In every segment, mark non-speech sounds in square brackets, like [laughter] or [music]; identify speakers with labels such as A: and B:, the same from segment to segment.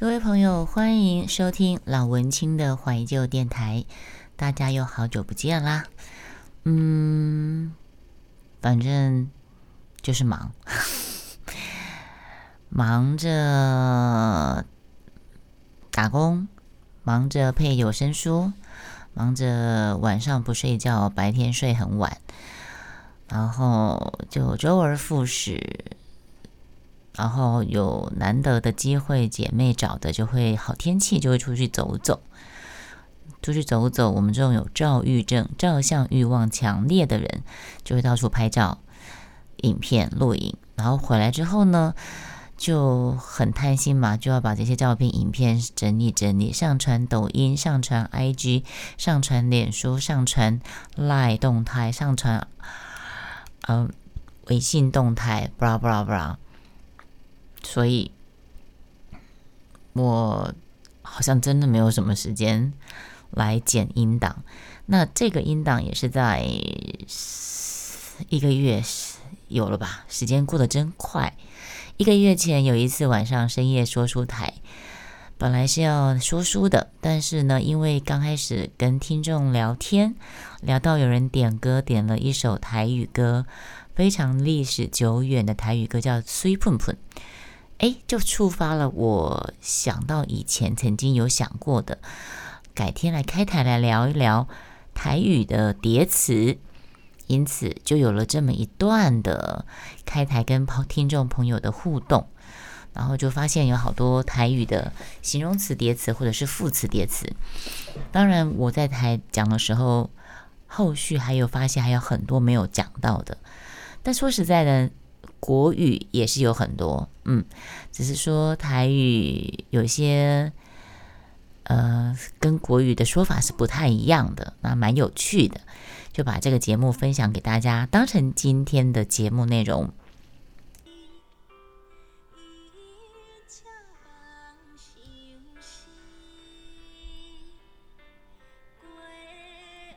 A: 各位朋友，欢迎收听老文青的怀旧电台。大家又好久不见啦。嗯，反正就是忙，[laughs] 忙着打工，忙着配有声书，忙着晚上不睡觉，白天睡很晚，然后就周而复始。然后有难得的机会，姐妹找的就会好天气就会出去走走，出去走走。我们这种有照欲症、照相欲望强烈的人，就会到处拍照、影片、录影。然后回来之后呢，就很贪心嘛，就要把这些照片、影片整理整理，上传抖音、上传 IG、上传脸书、上传 Line 动态、上传嗯微信动态，布拉布拉布拉。所以，我好像真的没有什么时间来剪音档。那这个音档也是在一个月有了吧？时间过得真快。一个月前有一次晚上深夜说书台，本来是要说书的，但是呢，因为刚开始跟听众聊天，聊到有人点歌，点了一首台语歌，非常历史久远的台语歌，叫《水喷喷》。哎，就触发了我想到以前曾经有想过的，改天来开台来聊一聊台语的叠词，因此就有了这么一段的开台跟听众朋友的互动，然后就发现有好多台语的形容词叠词或者是副词叠词。当然我在台讲的时候，后续还有发现还有很多没有讲到的，但说实在的。国语也是有很多，嗯，只是说台语有些，呃，跟国语的说法是不太一样的，那蛮有趣的，就把这个节目分享给大家，当成今天的节目内容。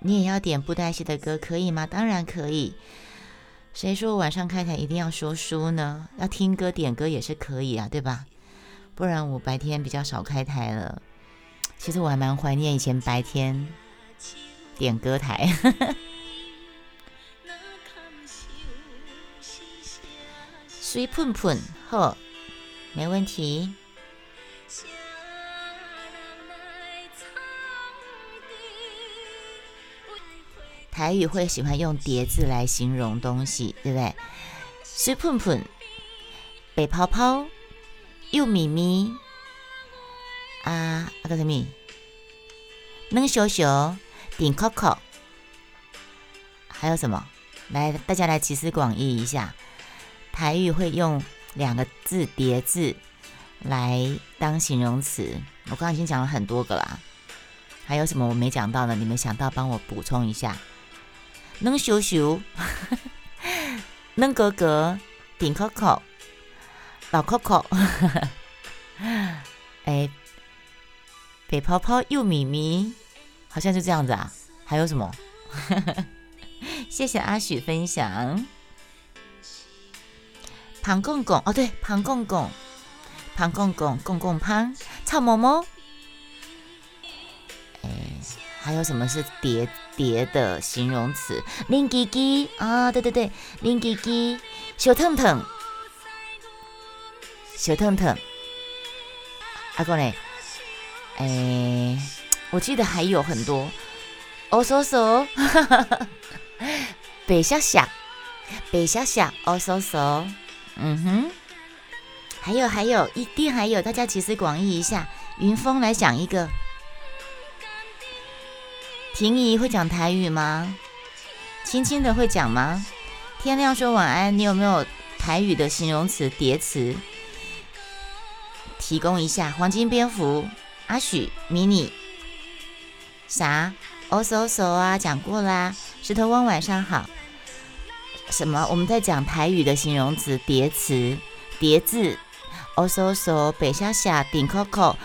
A: 你也要点布袋戏的歌，可以吗？当然可以。谁说晚上开台一定要说书呢？要听歌点歌也是可以啊，对吧？不然我白天比较少开台了。其实我还蛮怀念以前白天点歌台。[laughs] 水喷喷，好，没问题。台语会喜欢用叠字来形容东西，对不对？水喷喷、白泡泡、幼咪咪啊，那个什么？嫩小小、顶扣扣，还有什么？来，大家来集思广益一下。台语会用两个字叠字来当形容词，我刚刚已经讲了很多个啦。还有什么我没讲到的？你们想到帮我补充一下。能羞羞，[laughs] 能哥哥，顶可可，老可可，[laughs] 哎，北泡泡又咪咪，好像就这样子啊？还有什么？[laughs] 谢谢阿许分享。庞公公，哦对，庞公公，庞公公，公公胖，臭毛毛。还有什么是叠叠的形容词？林吉吉啊，对对对，林吉吉，小腾腾，小腾腾。阿公嘞，哎，我记得还有很多。哦嗦嗦，[laughs] 北下下，北下下，哦嗦嗦，嗯哼。还有还有，一定还有，大家集思广益一下。云峰来讲一个。婷宜会讲台语吗？轻轻的会讲吗？天亮说晚安，你有没有台语的形容词叠词？提供一下。黄金蝙蝠，阿许，迷你，啥？哦嗖嗖啊，讲过啦。石头翁晚上好。什么？我们在讲台语的形容词叠词叠字。哦嗖嗖，北下下，顶扣扣，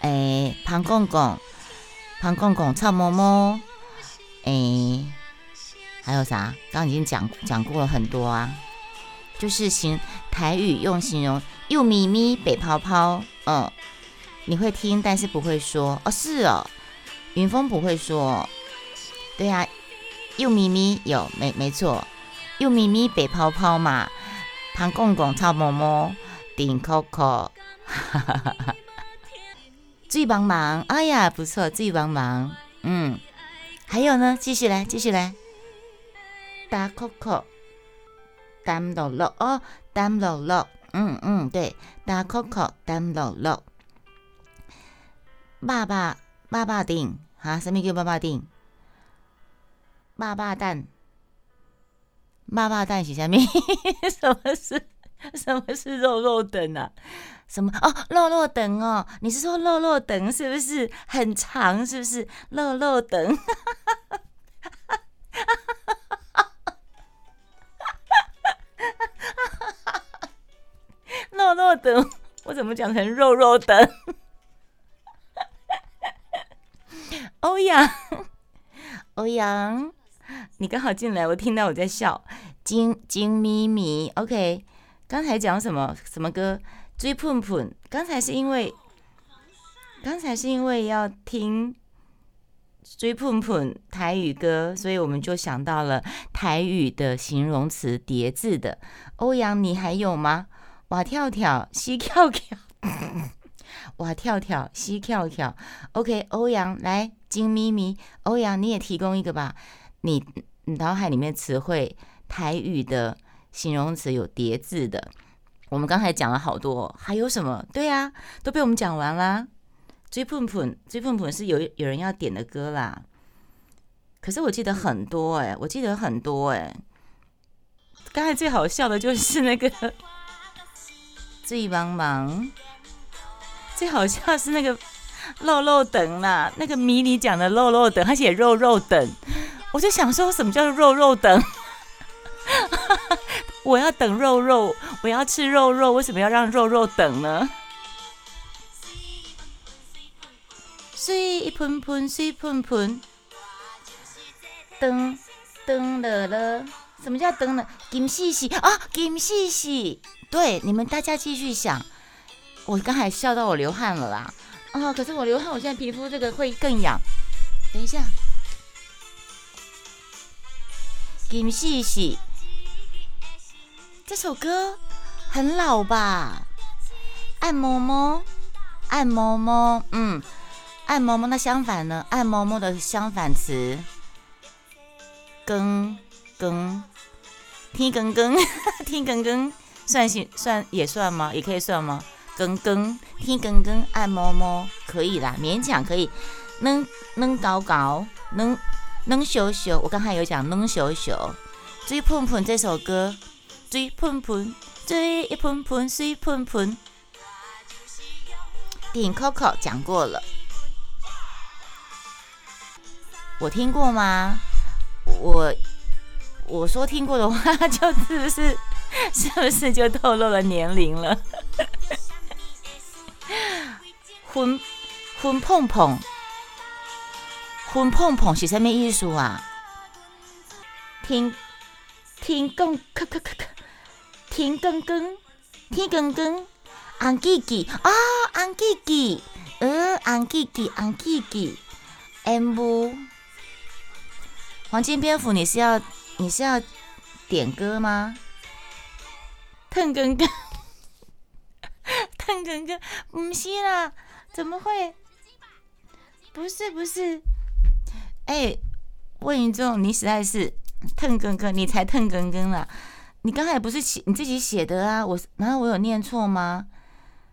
A: 诶，庞公公。庞公公、臭摸摸，诶，还有啥？刚已经讲讲过了很多啊，就是形台语用形容，又咪咪、北泡泡，嗯，你会听，但是不会说哦。是哦，云峰不会说。对呀，又咪咪有没没错，又咪咪北泡泡嘛，庞公公超摸摸顶 Coco，哈哈哈哈。最帮忙，哎呀，不错，最帮忙。嗯，还有呢，继续来，继续来。大 Coco，单落落哦，单落落。嗯嗯，对，大 Coco，单落落。爸爸，爸爸丁，哈，什么叫爸爸丁？爸爸蛋，爸爸蛋是啥咪？什么是？[laughs] [laughs] 什么是肉肉等啊？什么哦，肉肉等哦？你是说肉肉等是不是很长？是不是肉肉等？[laughs] 肉肉等，我怎么讲成肉肉等？[laughs] 欧阳，欧阳，你刚好进来，我听到我在笑，金金咪咪，OK。刚才讲什么什么歌？追碰碰。刚才是因为，刚才是因为要听追碰碰台语歌，所以我们就想到了台语的形容词叠字的。欧阳，你还有吗？哇跳跳，西跳跳，[laughs] 哇跳跳，西跳跳。OK，欧阳来，金咪咪，欧阳你也提供一个吧。你脑海里面词汇台语的。形容词有叠字的，我们刚才讲了好多，还有什么？对呀，都被我们讲完啦。追碰碰，追碰碰是有有人要点的歌啦。可是我记得很多哎，我记得很多哎。刚才最好笑的就是那个最帮忙，最好笑是那个肉肉等啦，那个迷你讲的肉肉等，他写肉肉等，我就想说什么叫做肉肉等？我要等肉肉，我要吃肉肉，为什么要让肉肉等呢？水一盆盆，水盆盆，等等了了，什么叫等了？金细细啊，金细细，对，你们大家继续想。我刚才笑到我流汗了啦，啊，可是我流汗，我现在皮肤这个会更痒。等一下，金细细。这首歌很老吧？爱摸摸，爱摸摸，嗯，爱摸摸。那相反呢？爱摸摸的相反词，更更，听更更，[laughs] 听更更，算行算也算吗？也可以算吗？更更，听更更，爱摸摸，可以啦，勉强可以。能能搞搞，能能修修。我刚才有讲能修修。最碰碰这首歌。水喷喷，水一喷喷，水喷喷。电影 Coco 讲过了，我听过吗？我我说听过的话，[laughs] 就是不是是不是就透露了年龄了？[laughs] 婚婚碰碰，婚碰碰是什么意思啊？听听讲，咳咳咳咳。天更更，天更更，红吉吉啊，红吉吉，呃，红吉吉，红吉吉，M，黄金蝙蝠，你是要你是要点歌吗？腾更更，腾更更，不是啦，怎么会？不是不是，哎，魏云仲，你实在是腾更更，你才腾更更了。你刚才不是写你自己写的啊？我难道我有念错吗？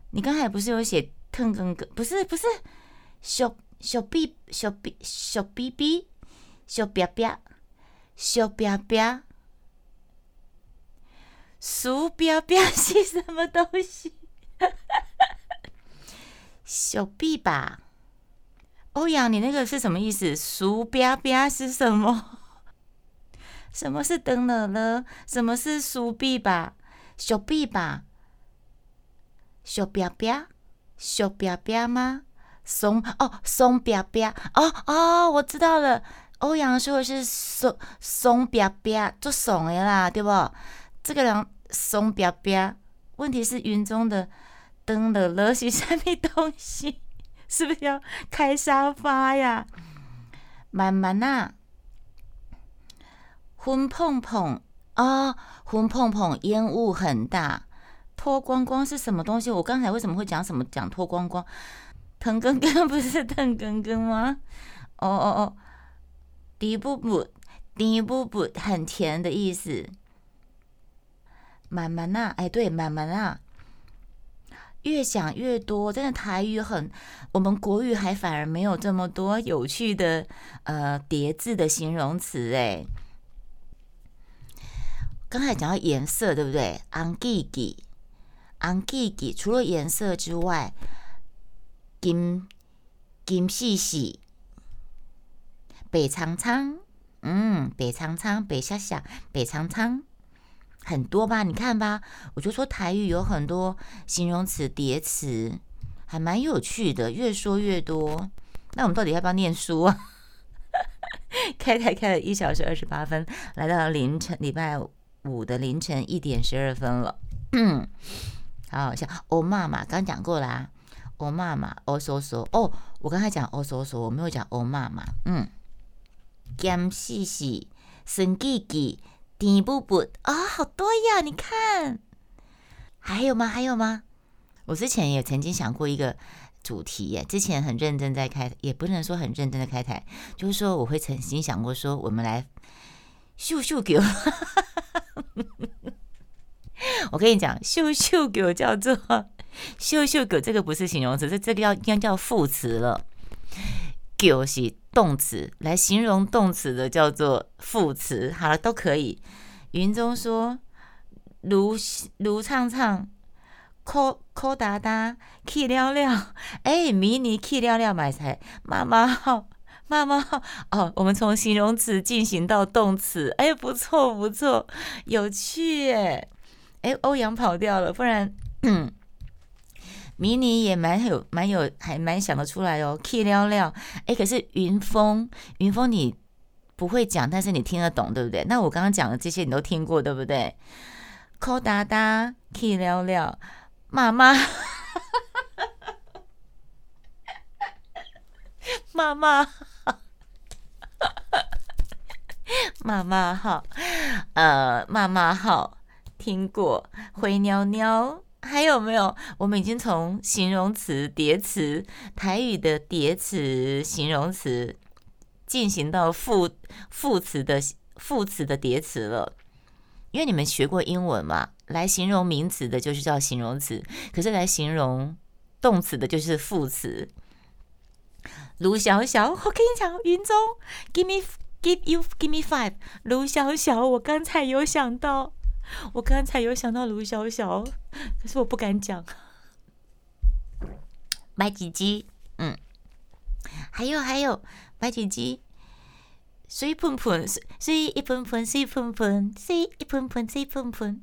A: 你刚才不是有写“腾更更”？不是不是，小小 B 小 B 小 B B 小 B B 小 B B 鼠 B B 是什么东西？小 B 吧？欧阳，你那个是什么意思？鼠 B B 是什么？什么是等了了？什么是苏比吧？小比吧？小表表？小表表吗？松哦，松表表哦哦，我知道了。欧阳说的是松松表表，做怂的啦，对不？这个人松表表，问题是云中的等了了是什么东西？是不是要开沙发呀？慢慢呐，昏碰碰啊，昏碰碰，烟雾很大，脱光光是什么东西？我刚才为什么会讲什么讲脱光光？藤根根不是藤根根吗？哦哦哦，滴不不，滴不不，很甜的意思。慢慢呐，哎，对，慢慢呐。越想越多，真的台语很，我们国语还反而没有这么多有趣的呃叠字的形容词哎。刚才讲到颜色，对不对？红吉吉，红吉吉，除了颜色之外，金金细细，白苍苍，嗯，白苍苍，白小小，白苍苍。很多吧，你看吧，我就说台语有很多形容词叠词，还蛮有趣的，越说越多。那我们到底要不要念书啊？[laughs] 开台开了一小时二十八分，来到凌晨礼拜五五的凌晨一点十二分了。嗯，[clears throat] 好像。欧妈妈刚讲过啦，欧妈妈，欧嗦嗦。哦，我刚才讲欧嗦嗦，我没有讲欧妈妈。嗯，咸细细，生记记。第一步步啊，好多呀！你看，还有吗？还有吗？我之前也曾经想过一个主题耶，之前很认真在开，也不能说很认真的开台，就是说我会曾经想过说，我们来秀秀狗。[laughs] 我跟你讲，秀秀狗叫做秀秀狗，这个不是形容词，这这个要应该叫副词了。狗是。动词来形容动词的叫做副词，好了都可以。云中说：“如如唱唱，扣扣哒哒，k 了了，哎，迷你气了了买菜，妈妈好，妈妈。”哦，我们从形容词进行到动词，哎，不错不错，有趣耶！哎，欧阳跑掉了，不然。迷你也蛮有蛮有还蛮想得出来哦，K 料料，哎，可是云峰云峰你不会讲，但是你听得懂，对不对？那我刚刚讲的这些你都听过，对不对？K 哒哒，K 料料，妈妈，[laughs] 妈妈，妈妈好，呃，妈妈好，听过，灰喵喵。还有没有？我们已经从形容词叠词，台语的叠词形容词，进行到副副词的副词的叠词了。因为你们学过英文嘛，来形容名词的就是叫形容词，可是来形容动词的就是副词。卢小小，我跟你讲，云中，give me give you give me five。卢小小，我刚才有想到。我刚才有想到卢小小，可是我不敢讲。白鸡鸡，嗯，还有还有白鸡鸡，水喷喷，水水一喷喷，水喷喷，水一喷喷，水喷喷，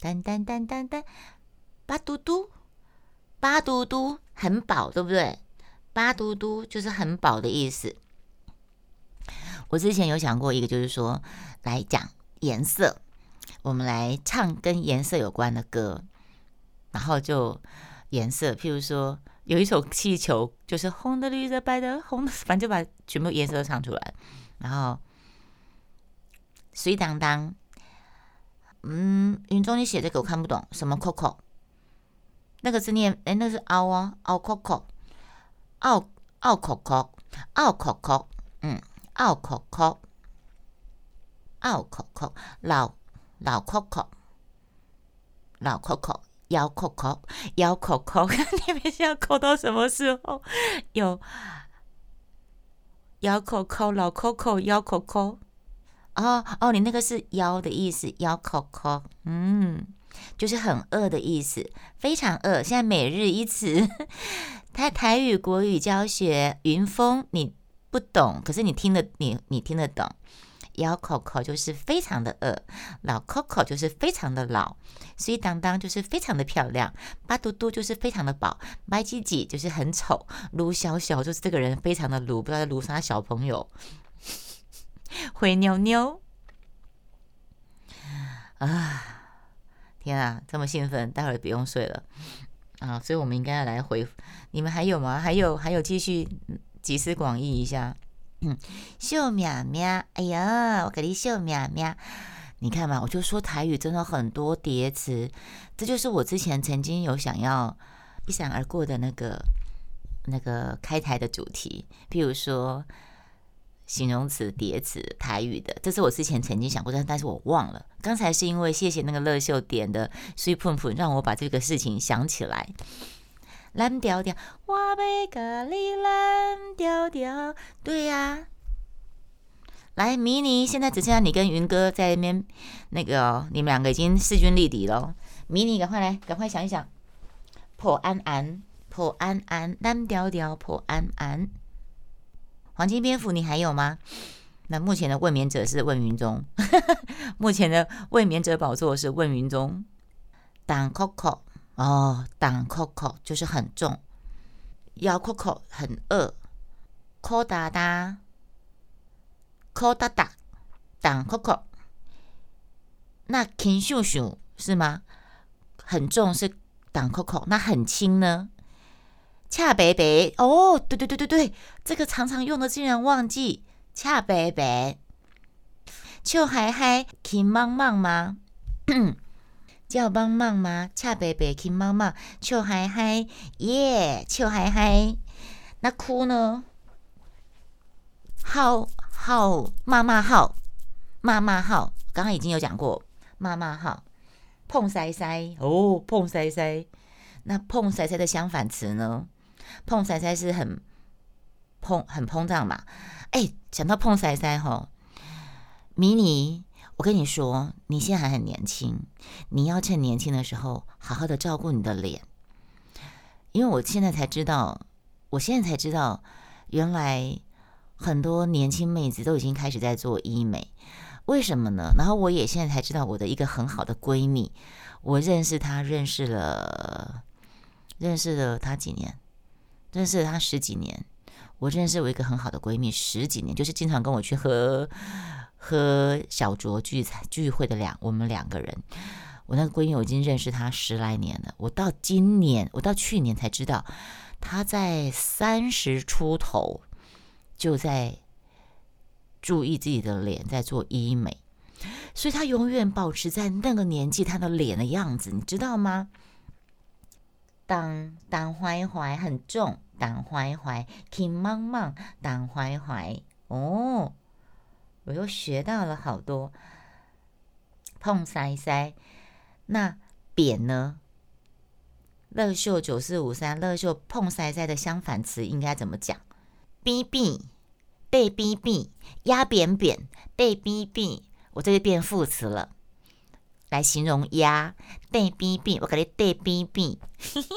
A: 噔噔噔噔噔，巴嘟嘟，巴嘟嘟，很饱，对不对？巴嘟嘟就是很饱的意思。我之前有想过一个，就是说来讲颜色。我们来唱跟颜色有关的歌，然后就颜色，譬如说有一首气球，就是红的、绿的、白的、红的，反正就把全部颜色都唱出来。然后水当当，嗯，云中你写这个我看不懂，什么 coco？那个字念哎，那是凹啊，凹 coco，凹凹 coco，凹 coco，拗口口。拗口口，老老口口。老口口，腰口口，腰口口，[laughs] 你们现在口到什么时候？有。腰口口，老口口，腰口口。哦哦，你那个是腰的意思，腰口口。嗯，就是很饿的意思，非常饿。现在每日一词，[laughs] 台台语、国语教学，云峰，你。不懂，可是你听得你你听得懂。姚 Coco 就是非常的饿，老 Coco 就是非常的老，所以当当就是非常的漂亮，巴嘟嘟就是非常的饱，麦吉吉就是很丑，卢小小就是这个人非常的卢，不知道在卢啥小朋友，灰妞妞啊，天啊，这么兴奋，待会儿不用睡了。啊，所以我们应该要来回。你们还有吗？还有还有，继续集思广益一下。嗯，[clears throat] 秀苗苗，哎呀，我给你秀苗苗。你看嘛，我就说台语真的很多叠词，这就是我之前曾经有想要一闪而过的那个那个开台的主题，譬如说形容词叠词台语的，这是我之前曾经想过，但但是我忘了。刚才是因为谢谢那个乐秀点的碎碰碰，让我把这个事情想起来。蓝调调，我要咖喱蓝调调，对呀。来，迷你，现在只剩下你跟云哥在那边，那个你们两个已经势均力敌了。迷你，赶快来，赶快想一想。破安安，破安安，蓝调调，破安安。黄金蝙蝠，你还有吗？那目前的卫冕者是问云中，[laughs] 目前的卫冕者宝座是问云中。当 Coco 哦，当 Coco 就是很重，腰 Coco 很饿，Co 哒哒。扣哒哒，当扣扣，那轻咻咻是吗？很重是当扣扣，那很轻呢？恰白白哦，对对对对对，这个常常用的竟然忘记恰白白。笑嗨嗨，轻忙忙吗？叫帮忙吗？恰白白，轻忙忙，笑嗨嗨，耶，笑嗨嗨。那哭呢？好。号妈妈号，妈妈号，刚刚已经有讲过。妈妈号，碰塞塞哦，碰塞塞。那碰塞塞的相反词呢？碰塞塞是很膨很膨胀嘛？哎，想到碰塞塞吼，迷你，我跟你说，你现在还很年轻，你要趁年轻的时候好好的照顾你的脸，因为我现在才知道，我现在才知道，原来。很多年轻妹子都已经开始在做医美，为什么呢？然后我也现在才知道，我的一个很好的闺蜜，我认识她认识了，认识了她几年，认识了她十几年。我认识我一个很好的闺蜜十几年，就是经常跟我去喝喝小酌聚餐聚会的两我们两个人。我那个闺蜜我已经认识她十来年了，我到今年，我到去年才知道，她在三十出头。就在注意自己的脸，在做医美，所以他永远保持在那个年纪他的脸的样子，你知道吗？当当怀怀很重，当怀怀挺忙忙，当怀怀哦，我又学到了好多。碰塞塞，那扁呢？乐秀九四五三，乐秀碰塞塞的相反词应该怎么讲？逼逼被逼逼压扁扁被逼逼，我这就变副词了，来形容压被逼逼，我给你被逼逼，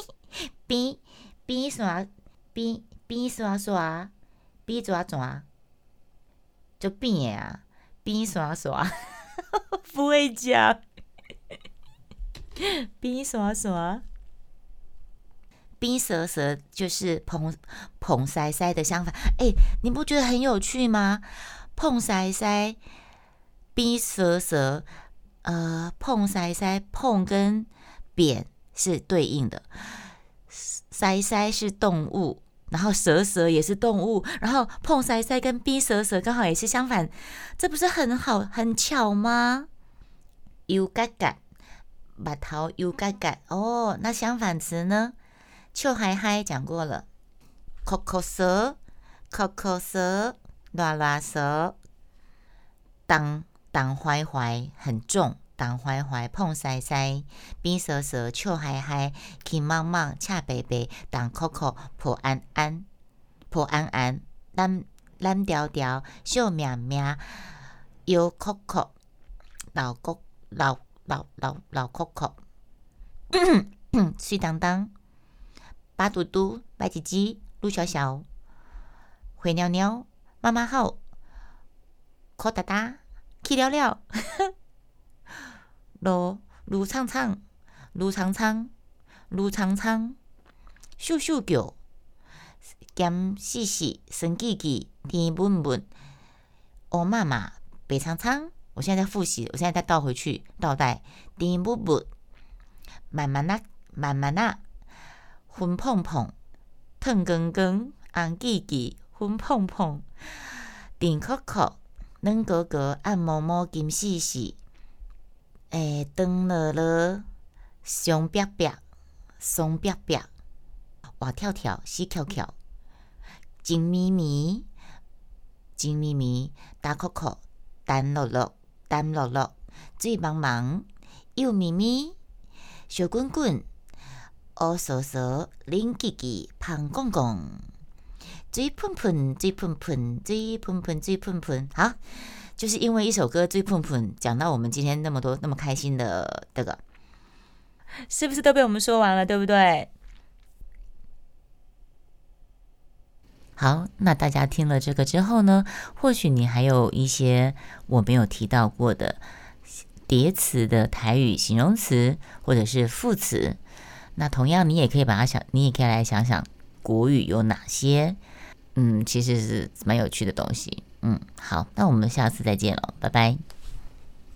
A: [laughs] 逼逼耍逼逼耍耍逼抓抓，就变啊，逼耍耍，不会讲，逼耍耍。冰蛇蛇就是碰碰塞塞的相反，哎，你不觉得很有趣吗？碰塞塞，冰蛇蛇，呃，碰塞塞碰跟扁是对应的，塞塞是动物，然后蛇蛇也是动物，然后碰塞塞跟冰蛇蛇刚好也是相反，这不是很好很巧吗？有嘎嘎，把头有嘎嘎，哦，那相反词呢？秋嗨嗨讲过了，口口舌，口口舌，拉拉舌，当当怀怀很重，当怀怀碰塞塞，冰蛇蛇，秋嗨嗨，轻忙忙，恰白白，当口口破安安，破安安，蓝蓝调调，秀苗苗，有口口，老国老老老老口口，水当当。巴嘟嘟、白唧唧、陆小小、灰尿尿、妈妈好、可哒哒、气了了、罗卢苍苍、卢苍苍、卢苍苍、咻咻叫、咸细细、生叽叽、甜温温、哦妈妈、白苍苍。我现在在复习，我现在再倒回去倒带，甜温温、慢慢呐，慢慢呐。粉碰碰，烫光光，红记记，粉碰碰，甜可可，软果果，暗摸摸，金细细，诶，长乐乐，香白白，松白白，活跳跳，死翘翘，金咪咪，金咪咪，大可可，淡落落，淡落落，水茫茫，幼咪咪，小滚滚。乌嗦嗦，冷叽叽，胖公公，水喷喷，水喷喷，水喷喷，水喷喷。好，就是因为一首歌《水喷喷》，讲到我们今天那么多那么开心的这个，是不是都被我们说完了？对不对？好，那大家听了这个之后呢，或许你还有一些我没有提到过的叠词的台语形容词，或者是副词。那同样，你也可以把它想，你也可以来想想国语有哪些，嗯，其实是蛮有趣的东西。嗯，好，那我们下次再见了，拜拜。